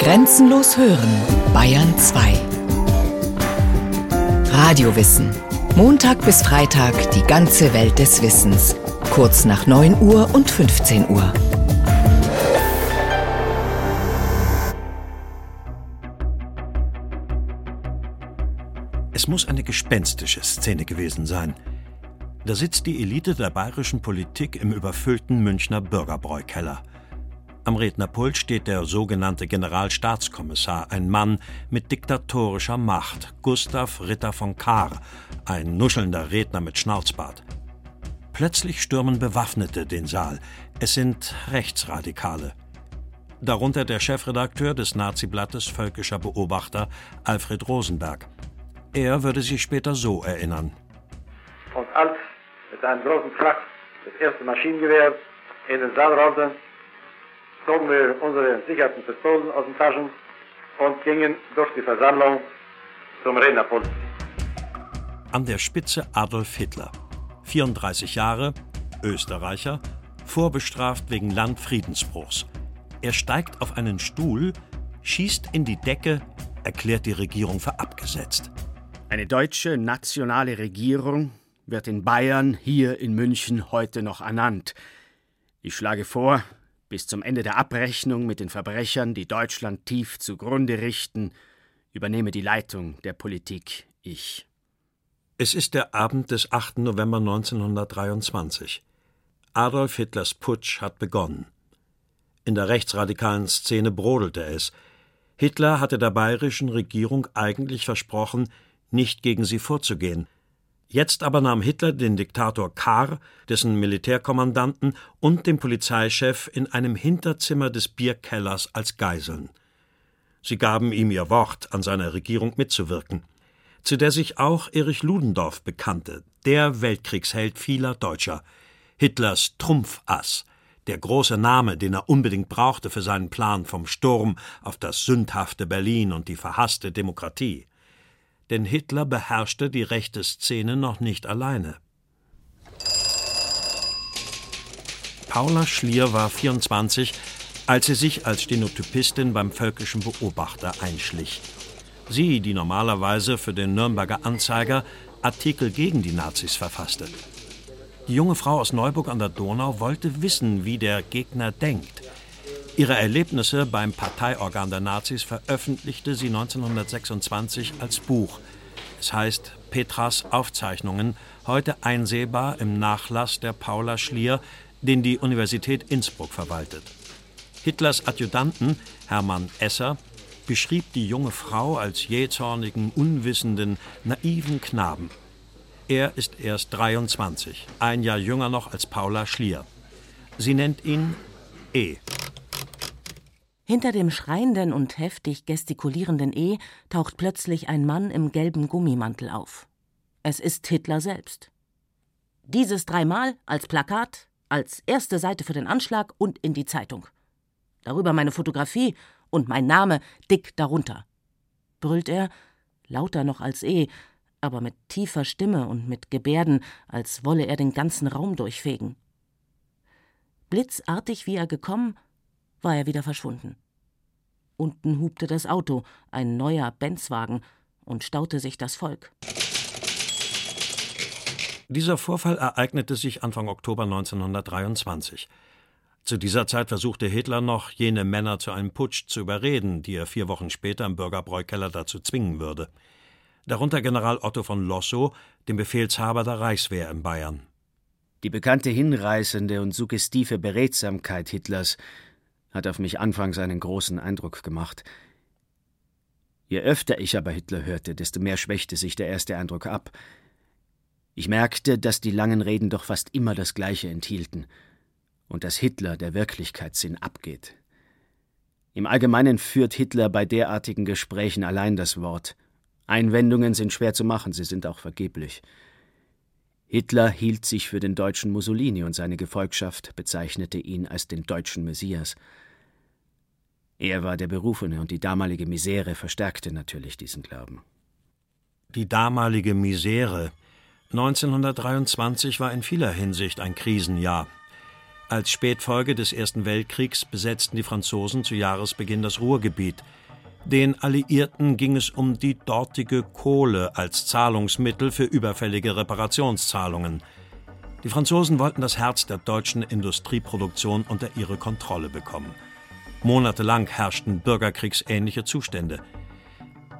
Grenzenlos hören, Bayern 2. Radiowissen. Montag bis Freitag die ganze Welt des Wissens. Kurz nach 9 Uhr und 15 Uhr. Es muss eine gespenstische Szene gewesen sein. Da sitzt die Elite der bayerischen Politik im überfüllten Münchner Bürgerbräukeller. Am Rednerpult steht der sogenannte Generalstaatskommissar, ein Mann mit diktatorischer Macht, Gustav Ritter von Kahr, ein nuschelnder Redner mit Schnauzbart. Plötzlich stürmen Bewaffnete den Saal. Es sind Rechtsradikale. Darunter der Chefredakteur des Naziblattes Völkischer Beobachter Alfred Rosenberg. Er würde sich später so erinnern. Und als mit einem großen Krach das erste Maschinengewehr in den Saal rollte, zogen wir unsere sicherten Pistolen aus den Taschen und gingen durch die Versammlung zum Rednerpult. An der Spitze Adolf Hitler. 34 Jahre, Österreicher, vorbestraft wegen Landfriedensbruchs. Er steigt auf einen Stuhl, schießt in die Decke, erklärt die Regierung für abgesetzt. Eine deutsche nationale Regierung wird in Bayern hier in München heute noch ernannt. Ich schlage vor, bis zum Ende der Abrechnung mit den Verbrechern, die Deutschland tief zugrunde richten, übernehme die Leitung der Politik ich. Es ist der Abend des 8. November 1923. Adolf Hitlers Putsch hat begonnen. In der rechtsradikalen Szene brodelte es. Hitler hatte der bayerischen Regierung eigentlich versprochen, nicht gegen sie vorzugehen – Jetzt aber nahm Hitler den Diktator Kahr, dessen Militärkommandanten und den Polizeichef in einem Hinterzimmer des Bierkellers als Geiseln. Sie gaben ihm ihr Wort, an seiner Regierung mitzuwirken, zu der sich auch Erich Ludendorff bekannte, der Weltkriegsheld vieler Deutscher, Hitlers Trumpfass, der große Name, den er unbedingt brauchte für seinen Plan vom Sturm auf das sündhafte Berlin und die verhasste Demokratie denn Hitler beherrschte die rechte Szene noch nicht alleine. Paula Schlier war 24, als sie sich als Stenotypistin beim Völkischen Beobachter einschlich. Sie, die normalerweise für den Nürnberger Anzeiger Artikel gegen die Nazis verfasste. Die junge Frau aus Neuburg an der Donau wollte wissen, wie der Gegner denkt. Ihre Erlebnisse beim Parteiorgan der Nazis veröffentlichte sie 1926 als Buch. Es heißt Petras Aufzeichnungen, heute einsehbar im Nachlass der Paula Schlier, den die Universität Innsbruck verwaltet. Hitlers Adjutanten Hermann Esser beschrieb die junge Frau als jähzornigen, unwissenden, naiven Knaben. Er ist erst 23, ein Jahr jünger noch als Paula Schlier. Sie nennt ihn E. Hinter dem schreienden und heftig gestikulierenden E taucht plötzlich ein Mann im gelben Gummimantel auf. Es ist Hitler selbst. Dieses dreimal als Plakat, als erste Seite für den Anschlag und in die Zeitung. Darüber meine Fotografie und mein Name dick darunter. Brüllt er, lauter noch als E, aber mit tiefer Stimme und mit Gebärden, als wolle er den ganzen Raum durchfegen. Blitzartig wie er gekommen, war er wieder verschwunden. Unten hupte das Auto, ein neuer Benzwagen, und staute sich das Volk. Dieser Vorfall ereignete sich Anfang Oktober 1923. Zu dieser Zeit versuchte Hitler noch, jene Männer zu einem Putsch zu überreden, die er vier Wochen später im Bürgerbräukeller dazu zwingen würde. Darunter General Otto von Lossow, dem Befehlshaber der Reichswehr in Bayern. Die bekannte hinreißende und suggestive Beredsamkeit Hitlers hat auf mich anfangs einen großen Eindruck gemacht. Je öfter ich aber Hitler hörte, desto mehr schwächte sich der erste Eindruck ab. Ich merkte, dass die langen Reden doch fast immer das Gleiche enthielten und dass Hitler der Wirklichkeitssinn abgeht. Im Allgemeinen führt Hitler bei derartigen Gesprächen allein das Wort. Einwendungen sind schwer zu machen, sie sind auch vergeblich. Hitler hielt sich für den deutschen Mussolini und seine Gefolgschaft bezeichnete ihn als den deutschen Messias. Er war der Berufene und die damalige Misere verstärkte natürlich diesen Glauben. Die damalige Misere. 1923 war in vieler Hinsicht ein Krisenjahr. Als Spätfolge des Ersten Weltkriegs besetzten die Franzosen zu Jahresbeginn das Ruhrgebiet. Den Alliierten ging es um die dortige Kohle als Zahlungsmittel für überfällige Reparationszahlungen. Die Franzosen wollten das Herz der deutschen Industrieproduktion unter ihre Kontrolle bekommen. Monatelang herrschten bürgerkriegsähnliche Zustände.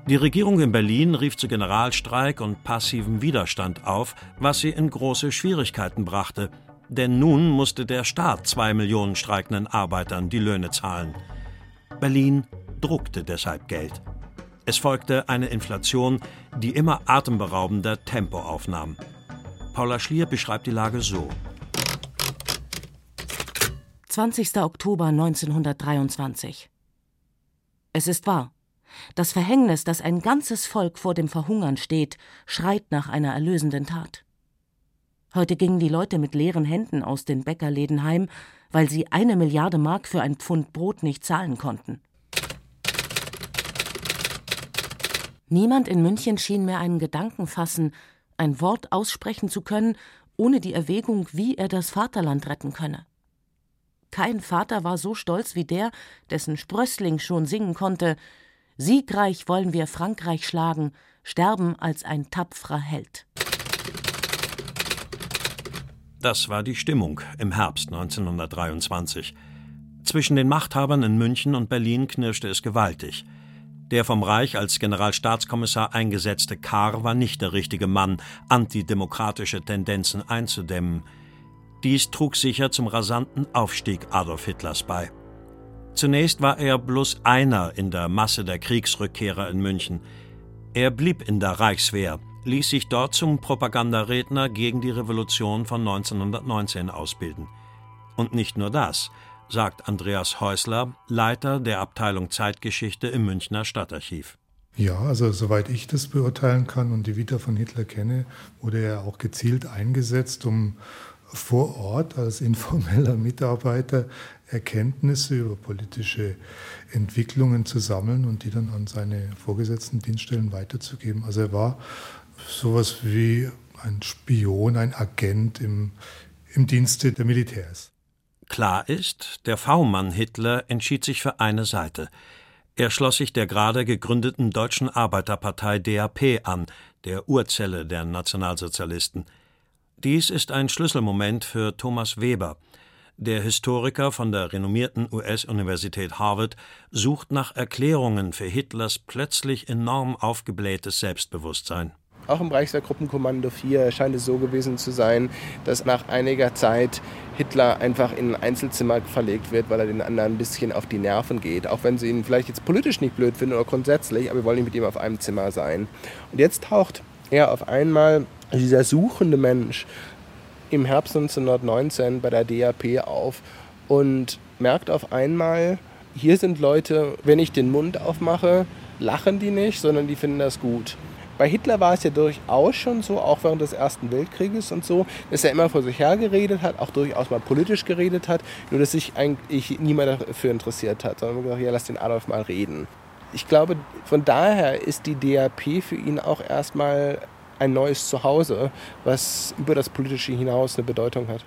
Die Regierung in Berlin rief zu Generalstreik und passivem Widerstand auf, was sie in große Schwierigkeiten brachte. Denn nun musste der Staat zwei Millionen streikenden Arbeitern die Löhne zahlen. Berlin druckte deshalb Geld. Es folgte eine Inflation, die immer atemberaubender Tempo aufnahm. Paula Schlier beschreibt die Lage so. 20. Oktober 1923. Es ist wahr. Das Verhängnis, dass ein ganzes Volk vor dem Verhungern steht, schreit nach einer erlösenden Tat. Heute gingen die Leute mit leeren Händen aus den Bäckerläden heim, weil sie eine Milliarde Mark für ein Pfund Brot nicht zahlen konnten. Niemand in München schien mehr einen Gedanken fassen, ein Wort aussprechen zu können, ohne die Erwägung, wie er das Vaterland retten könne. Kein Vater war so stolz wie der, dessen Sprössling schon singen konnte Siegreich wollen wir Frankreich schlagen, sterben als ein tapferer Held. Das war die Stimmung im Herbst 1923. Zwischen den Machthabern in München und Berlin knirschte es gewaltig. Der vom Reich als Generalstaatskommissar eingesetzte Kahr war nicht der richtige Mann, antidemokratische Tendenzen einzudämmen. Dies trug sicher zum rasanten Aufstieg Adolf Hitlers bei. Zunächst war er bloß einer in der Masse der Kriegsrückkehrer in München. Er blieb in der Reichswehr, ließ sich dort zum Propagandaredner gegen die Revolution von 1919 ausbilden. Und nicht nur das, sagt Andreas Häusler, Leiter der Abteilung Zeitgeschichte im Münchner Stadtarchiv. Ja, also soweit ich das beurteilen kann und die Vita von Hitler kenne, wurde er auch gezielt eingesetzt, um vor Ort als informeller Mitarbeiter Erkenntnisse über politische Entwicklungen zu sammeln und die dann an seine vorgesetzten Dienststellen weiterzugeben. Also er war sowas wie ein Spion, ein Agent im, im Dienste der Militärs. Klar ist, der V-Mann Hitler entschied sich für eine Seite. Er schloss sich der gerade gegründeten Deutschen Arbeiterpartei DAP an, der Urzelle der Nationalsozialisten. Dies ist ein Schlüsselmoment für Thomas Weber. Der Historiker von der renommierten US-Universität Harvard sucht nach Erklärungen für Hitlers plötzlich enorm aufgeblähtes Selbstbewusstsein. Auch im Reichswehrgruppenkommando 4 scheint es so gewesen zu sein, dass nach einiger Zeit Hitler einfach in ein Einzelzimmer verlegt wird, weil er den anderen ein bisschen auf die Nerven geht. Auch wenn sie ihn vielleicht jetzt politisch nicht blöd finden oder grundsätzlich, aber wir wollen nicht mit ihm auf einem Zimmer sein. Und jetzt taucht er auf einmal dieser suchende Mensch im Herbst 1919 bei der DAP auf und merkt auf einmal, hier sind Leute, wenn ich den Mund aufmache, lachen die nicht, sondern die finden das gut. Bei Hitler war es ja durchaus schon so, auch während des Ersten Weltkrieges und so, dass er immer vor sich her geredet hat, auch durchaus mal politisch geredet hat, nur dass sich eigentlich niemand dafür interessiert hat, sondern gesagt, ja, lass den Adolf mal reden. Ich glaube, von daher ist die DAP für ihn auch erstmal ein neues Zuhause, was über das Politische hinaus eine Bedeutung hat.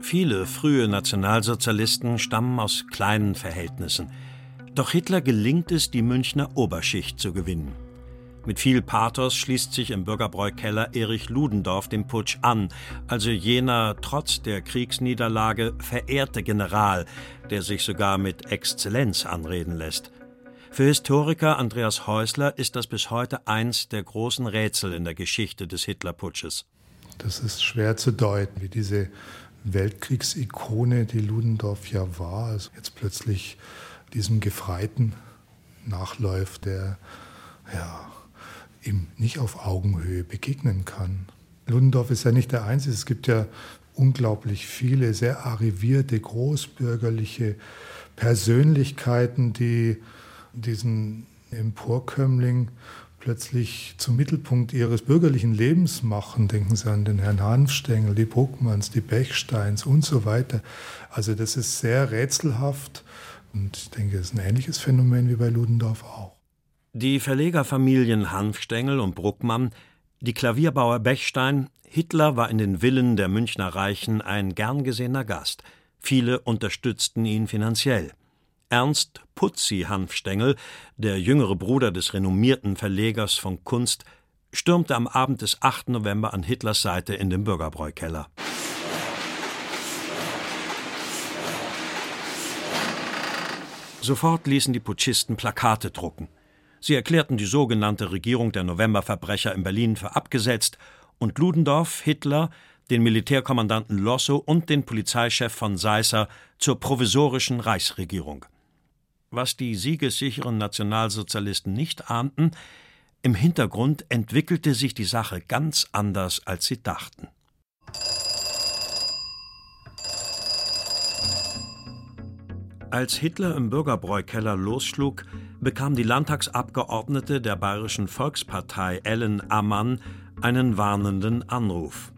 Viele frühe Nationalsozialisten stammen aus kleinen Verhältnissen. Doch Hitler gelingt es, die Münchner Oberschicht zu gewinnen. Mit viel Pathos schließt sich im Bürgerbräukeller Erich Ludendorff dem Putsch an, also jener trotz der Kriegsniederlage verehrte General, der sich sogar mit Exzellenz anreden lässt. Für Historiker Andreas Häusler ist das bis heute eins der großen Rätsel in der Geschichte des Hitlerputsches. Das ist schwer zu deuten, wie diese Weltkriegsikone, die Ludendorff ja war, also jetzt plötzlich diesem Gefreiten nachläuft, der ja, ihm nicht auf Augenhöhe begegnen kann. Ludendorff ist ja nicht der Einzige. Es gibt ja unglaublich viele sehr arrivierte, großbürgerliche Persönlichkeiten, die diesen Emporkömmling plötzlich zum Mittelpunkt ihres bürgerlichen Lebens machen. Denken Sie an den Herrn Hanfstengel, die Bruckmanns, die Bechsteins und so weiter. Also das ist sehr rätselhaft und ich denke, es ist ein ähnliches Phänomen wie bei Ludendorff auch. Die Verlegerfamilien Hanfstengel und Bruckmann Die Klavierbauer Bechstein, Hitler war in den Villen der Münchner Reichen ein gern gesehener Gast. Viele unterstützten ihn finanziell. Ernst Putzi Hanfstengel, der jüngere Bruder des renommierten Verlegers von Kunst, stürmte am Abend des 8. November an Hitlers Seite in den Bürgerbräukeller. Sofort ließen die Putschisten Plakate drucken. Sie erklärten die sogenannte Regierung der Novemberverbrecher in Berlin für abgesetzt und Ludendorff, Hitler, den Militärkommandanten Lossow und den Polizeichef von Seisser zur provisorischen Reichsregierung. Was die siegessicheren Nationalsozialisten nicht ahnten, im Hintergrund entwickelte sich die Sache ganz anders, als sie dachten. Als Hitler im Bürgerbräukeller losschlug, bekam die Landtagsabgeordnete der Bayerischen Volkspartei Ellen Ammann einen warnenden Anruf.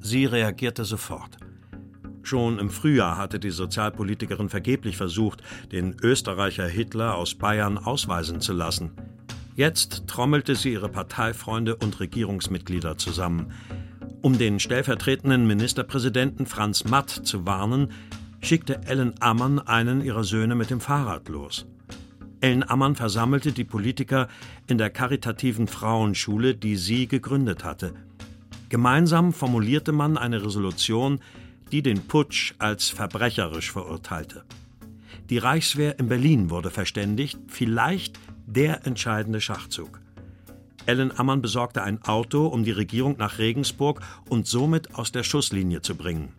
Sie reagierte sofort. Schon im Frühjahr hatte die Sozialpolitikerin vergeblich versucht, den Österreicher Hitler aus Bayern ausweisen zu lassen. Jetzt trommelte sie ihre Parteifreunde und Regierungsmitglieder zusammen. Um den stellvertretenden Ministerpräsidenten Franz Matt zu warnen, schickte Ellen Ammann einen ihrer Söhne mit dem Fahrrad los. Ellen Ammann versammelte die Politiker in der karitativen Frauenschule, die sie gegründet hatte. Gemeinsam formulierte man eine Resolution, die den Putsch als verbrecherisch verurteilte. Die Reichswehr in Berlin wurde verständigt, vielleicht der entscheidende Schachzug. Ellen Ammann besorgte ein Auto, um die Regierung nach Regensburg und somit aus der Schusslinie zu bringen.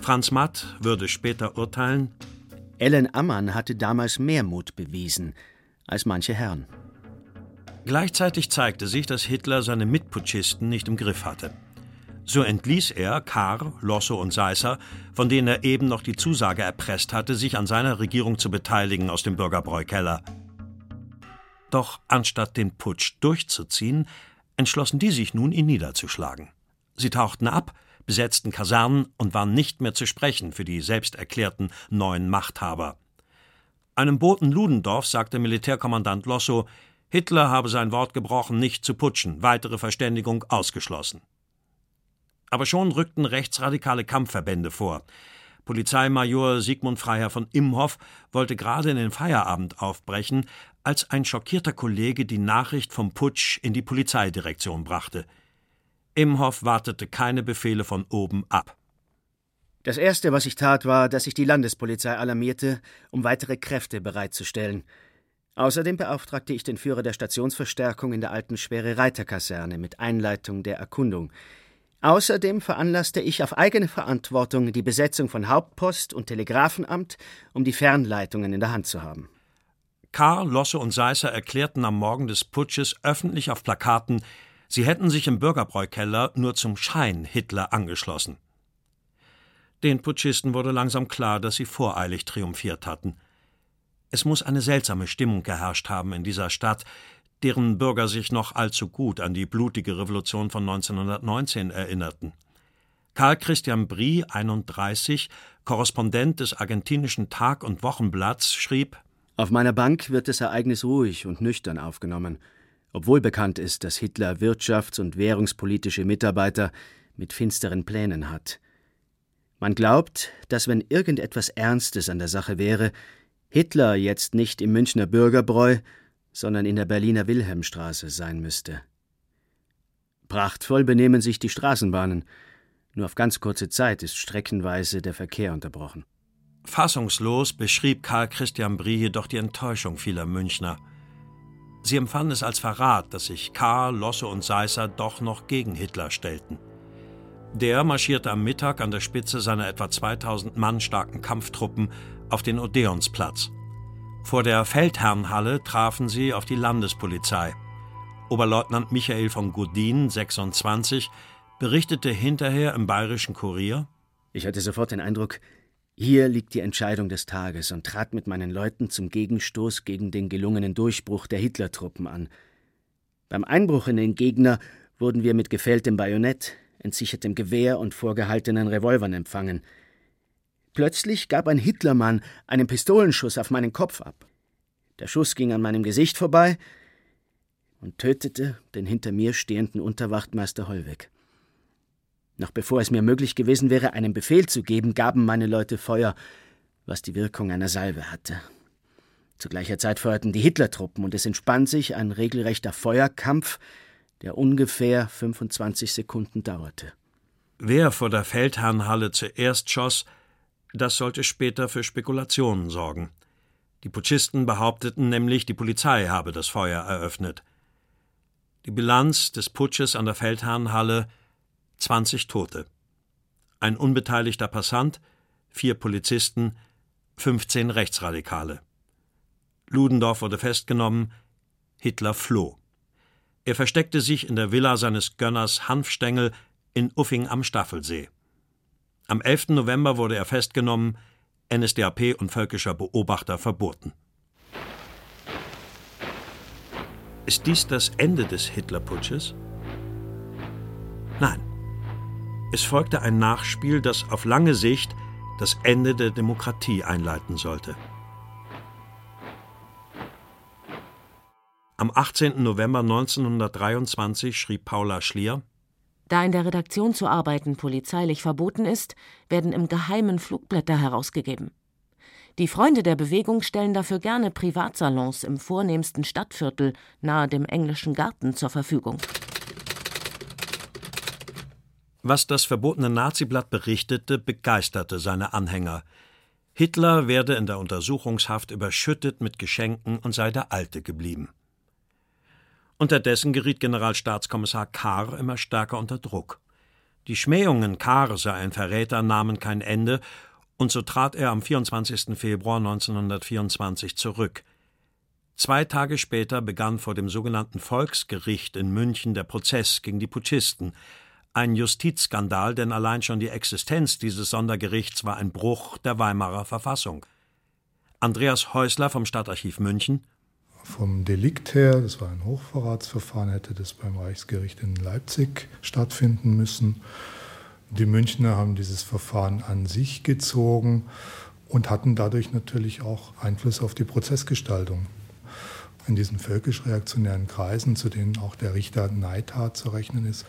Franz Matt würde später urteilen: Ellen Ammann hatte damals mehr Mut bewiesen als manche Herren. Gleichzeitig zeigte sich, dass Hitler seine Mitputschisten nicht im Griff hatte. So entließ er Kahr, Lossow und Seisser, von denen er eben noch die Zusage erpresst hatte, sich an seiner Regierung zu beteiligen, aus dem Bürgerbräukeller. Doch anstatt den Putsch durchzuziehen, entschlossen die sich nun, ihn niederzuschlagen. Sie tauchten ab, besetzten Kasernen und waren nicht mehr zu sprechen für die selbst erklärten neuen Machthaber. Einem Boten Ludendorff sagte Militärkommandant Lossow, Hitler habe sein Wort gebrochen, nicht zu putschen, weitere Verständigung ausgeschlossen. Aber schon rückten rechtsradikale Kampfverbände vor. Polizeimajor Sigmund Freiherr von Imhoff wollte gerade in den Feierabend aufbrechen, als ein schockierter Kollege die Nachricht vom Putsch in die Polizeidirektion brachte. Imhoff wartete keine Befehle von oben ab. Das Erste, was ich tat, war, dass ich die Landespolizei alarmierte, um weitere Kräfte bereitzustellen. Außerdem beauftragte ich den Führer der Stationsverstärkung in der alten Schwere Reiterkaserne mit Einleitung der Erkundung. Außerdem veranlasste ich auf eigene Verantwortung die Besetzung von Hauptpost und Telegrafenamt, um die Fernleitungen in der Hand zu haben. Karl, Losse und Seisser erklärten am Morgen des Putsches öffentlich auf Plakaten, Sie hätten sich im Bürgerbräukeller nur zum Schein Hitler angeschlossen. Den Putschisten wurde langsam klar, dass sie voreilig triumphiert hatten. Es muss eine seltsame Stimmung geherrscht haben in dieser Stadt, deren Bürger sich noch allzu gut an die blutige Revolution von 1919 erinnerten. Karl Christian Brie, 31, Korrespondent des argentinischen Tag- und Wochenblatts, schrieb: Auf meiner Bank wird das Ereignis ruhig und nüchtern aufgenommen obwohl bekannt ist, dass Hitler wirtschafts- und währungspolitische Mitarbeiter mit finsteren Plänen hat. Man glaubt, dass wenn irgendetwas Ernstes an der Sache wäre, Hitler jetzt nicht im Münchner Bürgerbräu, sondern in der Berliner Wilhelmstraße sein müsste. Prachtvoll benehmen sich die Straßenbahnen, nur auf ganz kurze Zeit ist streckenweise der Verkehr unterbrochen. Fassungslos beschrieb Karl Christian Brie jedoch die Enttäuschung vieler Münchner. Sie empfanden es als Verrat, dass sich Karl, Losse und Seisser doch noch gegen Hitler stellten. Der marschierte am Mittag an der Spitze seiner etwa 2000 Mann starken Kampftruppen auf den Odeonsplatz. Vor der Feldherrnhalle trafen sie auf die Landespolizei. Oberleutnant Michael von Godin, 26, berichtete hinterher im Bayerischen Kurier: Ich hatte sofort den Eindruck, hier liegt die Entscheidung des Tages und trat mit meinen Leuten zum Gegenstoß gegen den gelungenen Durchbruch der Hitlertruppen an. Beim Einbruch in den Gegner wurden wir mit gefälltem Bajonett, entsichertem Gewehr und vorgehaltenen Revolvern empfangen. Plötzlich gab ein Hitlermann einen Pistolenschuss auf meinen Kopf ab. Der Schuss ging an meinem Gesicht vorbei, und tötete den hinter mir stehenden Unterwachtmeister Hollweg. Noch bevor es mir möglich gewesen wäre, einen Befehl zu geben, gaben meine Leute Feuer, was die Wirkung einer Salve hatte. Zu gleicher Zeit feuerten die Hitlertruppen und es entspann sich ein regelrechter Feuerkampf, der ungefähr 25 Sekunden dauerte. Wer vor der Feldherrnhalle zuerst schoss, das sollte später für Spekulationen sorgen. Die Putschisten behaupteten nämlich, die Polizei habe das Feuer eröffnet. Die Bilanz des Putsches an der Feldherrnhalle 20 Tote. Ein unbeteiligter Passant, vier Polizisten, 15 Rechtsradikale. Ludendorff wurde festgenommen, Hitler floh. Er versteckte sich in der Villa seines Gönners Hanfstengel in Uffing am Staffelsee. Am 11. November wurde er festgenommen, NSDAP und völkischer Beobachter verboten. Ist dies das Ende des Hitlerputsches? Nein. Es folgte ein Nachspiel, das auf lange Sicht das Ende der Demokratie einleiten sollte. Am 18. November 1923 schrieb Paula Schlier Da in der Redaktion zu arbeiten polizeilich verboten ist, werden im Geheimen Flugblätter herausgegeben. Die Freunde der Bewegung stellen dafür gerne Privatsalons im vornehmsten Stadtviertel nahe dem englischen Garten zur Verfügung. Was das verbotene Naziblatt berichtete, begeisterte seine Anhänger. Hitler werde in der Untersuchungshaft überschüttet mit Geschenken und sei der Alte geblieben. Unterdessen geriet Generalstaatskommissar Kahr immer stärker unter Druck. Die Schmähungen, Kahr sei ein Verräter, nahmen kein Ende, und so trat er am 24. Februar 1924 zurück. Zwei Tage später begann vor dem sogenannten Volksgericht in München der Prozess gegen die Putschisten. Ein Justizskandal, denn allein schon die Existenz dieses Sondergerichts war ein Bruch der Weimarer Verfassung. Andreas Häusler vom Stadtarchiv München vom Delikt her, das war ein Hochverratsverfahren, hätte das beim Reichsgericht in Leipzig stattfinden müssen. Die Münchner haben dieses Verfahren an sich gezogen und hatten dadurch natürlich auch Einfluss auf die Prozessgestaltung. In diesen völkisch-reaktionären Kreisen, zu denen auch der Richter Neidhardt zu rechnen ist,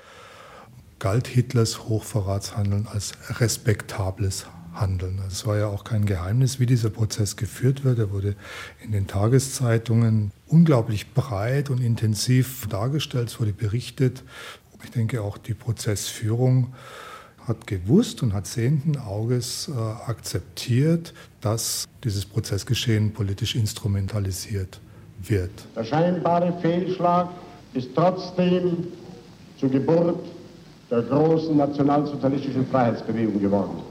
galt Hitlers Hochverratshandeln als respektables handeln. Es war ja auch kein Geheimnis, wie dieser Prozess geführt wird. Er wurde in den Tageszeitungen unglaublich breit und intensiv dargestellt, es wurde berichtet. Ich denke auch die Prozessführung hat gewusst und hat sehenden Auges äh, akzeptiert, dass dieses Prozessgeschehen politisch instrumentalisiert wird. Der scheinbare Fehlschlag ist trotzdem zur Geburt der großen nationalsozialistischen Freiheitsbewegung geworden.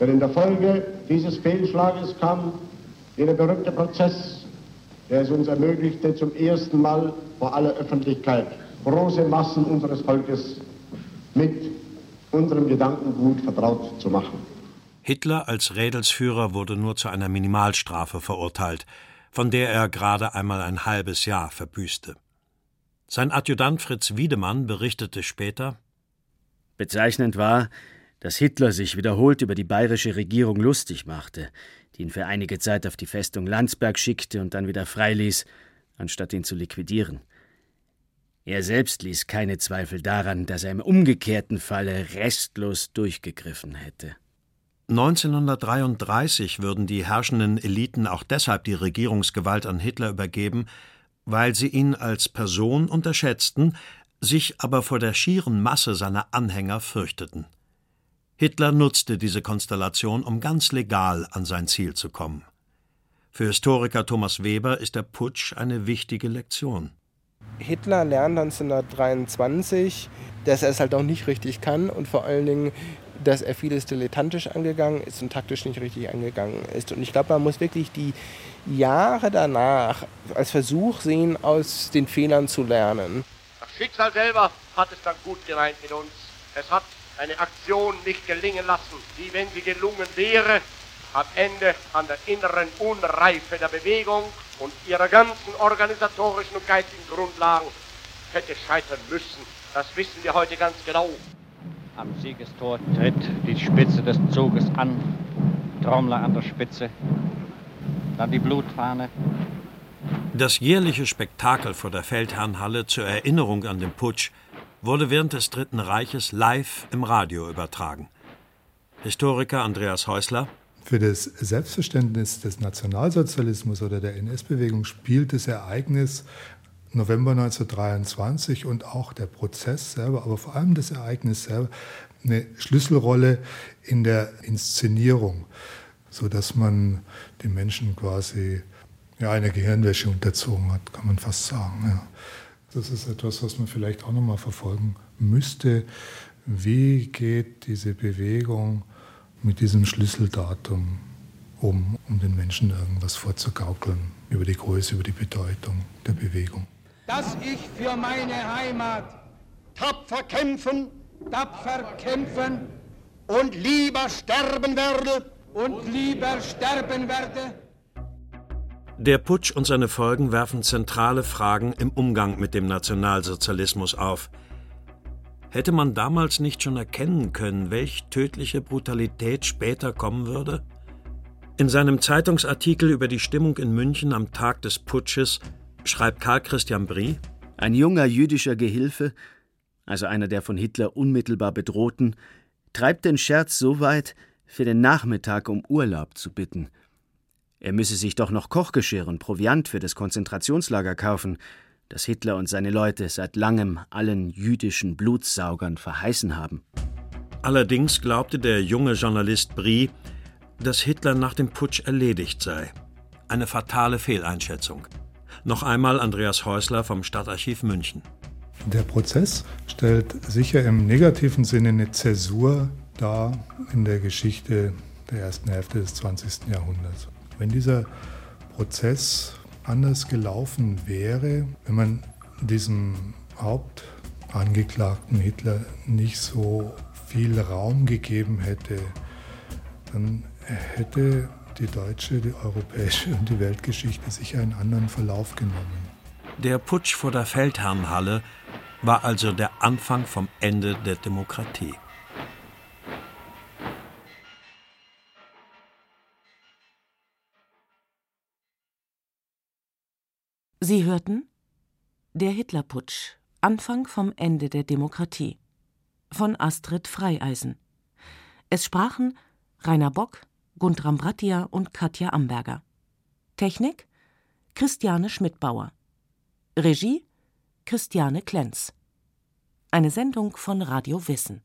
Denn in der Folge dieses Fehlschlages kam jener berühmte Prozess, der es uns ermöglichte, zum ersten Mal vor aller Öffentlichkeit große Massen unseres Volkes mit unserem Gedankengut vertraut zu machen. Hitler als Rädelsführer wurde nur zu einer Minimalstrafe verurteilt, von der er gerade einmal ein halbes Jahr verbüßte. Sein Adjutant Fritz Wiedemann berichtete später Bezeichnend war, dass Hitler sich wiederholt über die bayerische Regierung lustig machte, die ihn für einige Zeit auf die Festung Landsberg schickte und dann wieder freiließ, anstatt ihn zu liquidieren. Er selbst ließ keine Zweifel daran, dass er im umgekehrten Falle restlos durchgegriffen hätte. 1933 würden die herrschenden Eliten auch deshalb die Regierungsgewalt an Hitler übergeben, weil sie ihn als Person unterschätzten, sich aber vor der schieren Masse seiner Anhänger fürchteten. Hitler nutzte diese Konstellation, um ganz legal an sein Ziel zu kommen. Für Historiker Thomas Weber ist der Putsch eine wichtige Lektion. Hitler lernt 1923, dass er es halt auch nicht richtig kann und vor allen Dingen, dass er vieles dilettantisch angegangen ist und taktisch nicht richtig angegangen ist. Und ich glaube, man muss wirklich die Jahre danach als Versuch sehen, aus den Fehlern zu lernen. Schicksal selber hat es dann gut gemeint mit uns. Es hat eine Aktion nicht gelingen lassen, die, wenn sie gelungen wäre, am Ende an der inneren Unreife der Bewegung und ihrer ganzen organisatorischen und geistigen Grundlagen hätte scheitern müssen. Das wissen wir heute ganz genau. Am Siegestor tritt die Spitze des Zuges an, Trommler an der Spitze, dann die Blutfahne, Das jährliche Spektakel vor der Feldherrnhalle zur Erinnerung an den Putsch wurde während des Dritten Reiches live im Radio übertragen. Historiker Andreas Häusler. Für das Selbstverständnis des Nationalsozialismus oder der NS-Bewegung spielt das Ereignis November 1923 und auch der Prozess selber, aber vor allem das Ereignis selber, eine Schlüsselrolle in der Inszenierung, sodass man den Menschen quasi ja, eine Gehirnwäsche unterzogen hat, kann man fast sagen. Ja. Das ist etwas, was man vielleicht auch nochmal verfolgen müsste. Wie geht diese Bewegung mit diesem Schlüsseldatum um, um den Menschen irgendwas vorzugaukeln über die Größe, über die Bedeutung der Bewegung? Dass ich für meine Heimat tapfer kämpfen, tapfer kämpfen und lieber sterben werde und lieber sterben werde der Putsch und seine Folgen werfen zentrale Fragen im Umgang mit dem Nationalsozialismus auf. Hätte man damals nicht schon erkennen können, welch tödliche Brutalität später kommen würde? In seinem Zeitungsartikel über die Stimmung in München am Tag des Putsches schreibt Karl Christian Brie: Ein junger jüdischer Gehilfe, also einer der von Hitler unmittelbar bedrohten, treibt den Scherz so weit, für den Nachmittag um Urlaub zu bitten – er müsse sich doch noch Kochgeschirr und Proviant für das Konzentrationslager kaufen, das Hitler und seine Leute seit langem allen jüdischen Blutsaugern verheißen haben. Allerdings glaubte der junge Journalist Brie, dass Hitler nach dem Putsch erledigt sei. Eine fatale Fehleinschätzung. Noch einmal Andreas Häusler vom Stadtarchiv München. Der Prozess stellt sicher im negativen Sinne eine Zäsur dar in der Geschichte der ersten Hälfte des 20. Jahrhunderts. Wenn dieser Prozess anders gelaufen wäre, wenn man diesem Hauptangeklagten Hitler nicht so viel Raum gegeben hätte, dann hätte die deutsche, die europäische und die Weltgeschichte sicher einen anderen Verlauf genommen. Der Putsch vor der Feldherrnhalle war also der Anfang vom Ende der Demokratie. Sie hörten Der Hitlerputsch Anfang vom Ende der Demokratie von Astrid Freieisen. Es sprachen Rainer Bock, Guntram Brattia und Katja Amberger. Technik Christiane Schmidbauer. Regie Christiane Klenz. Eine Sendung von Radio Wissen.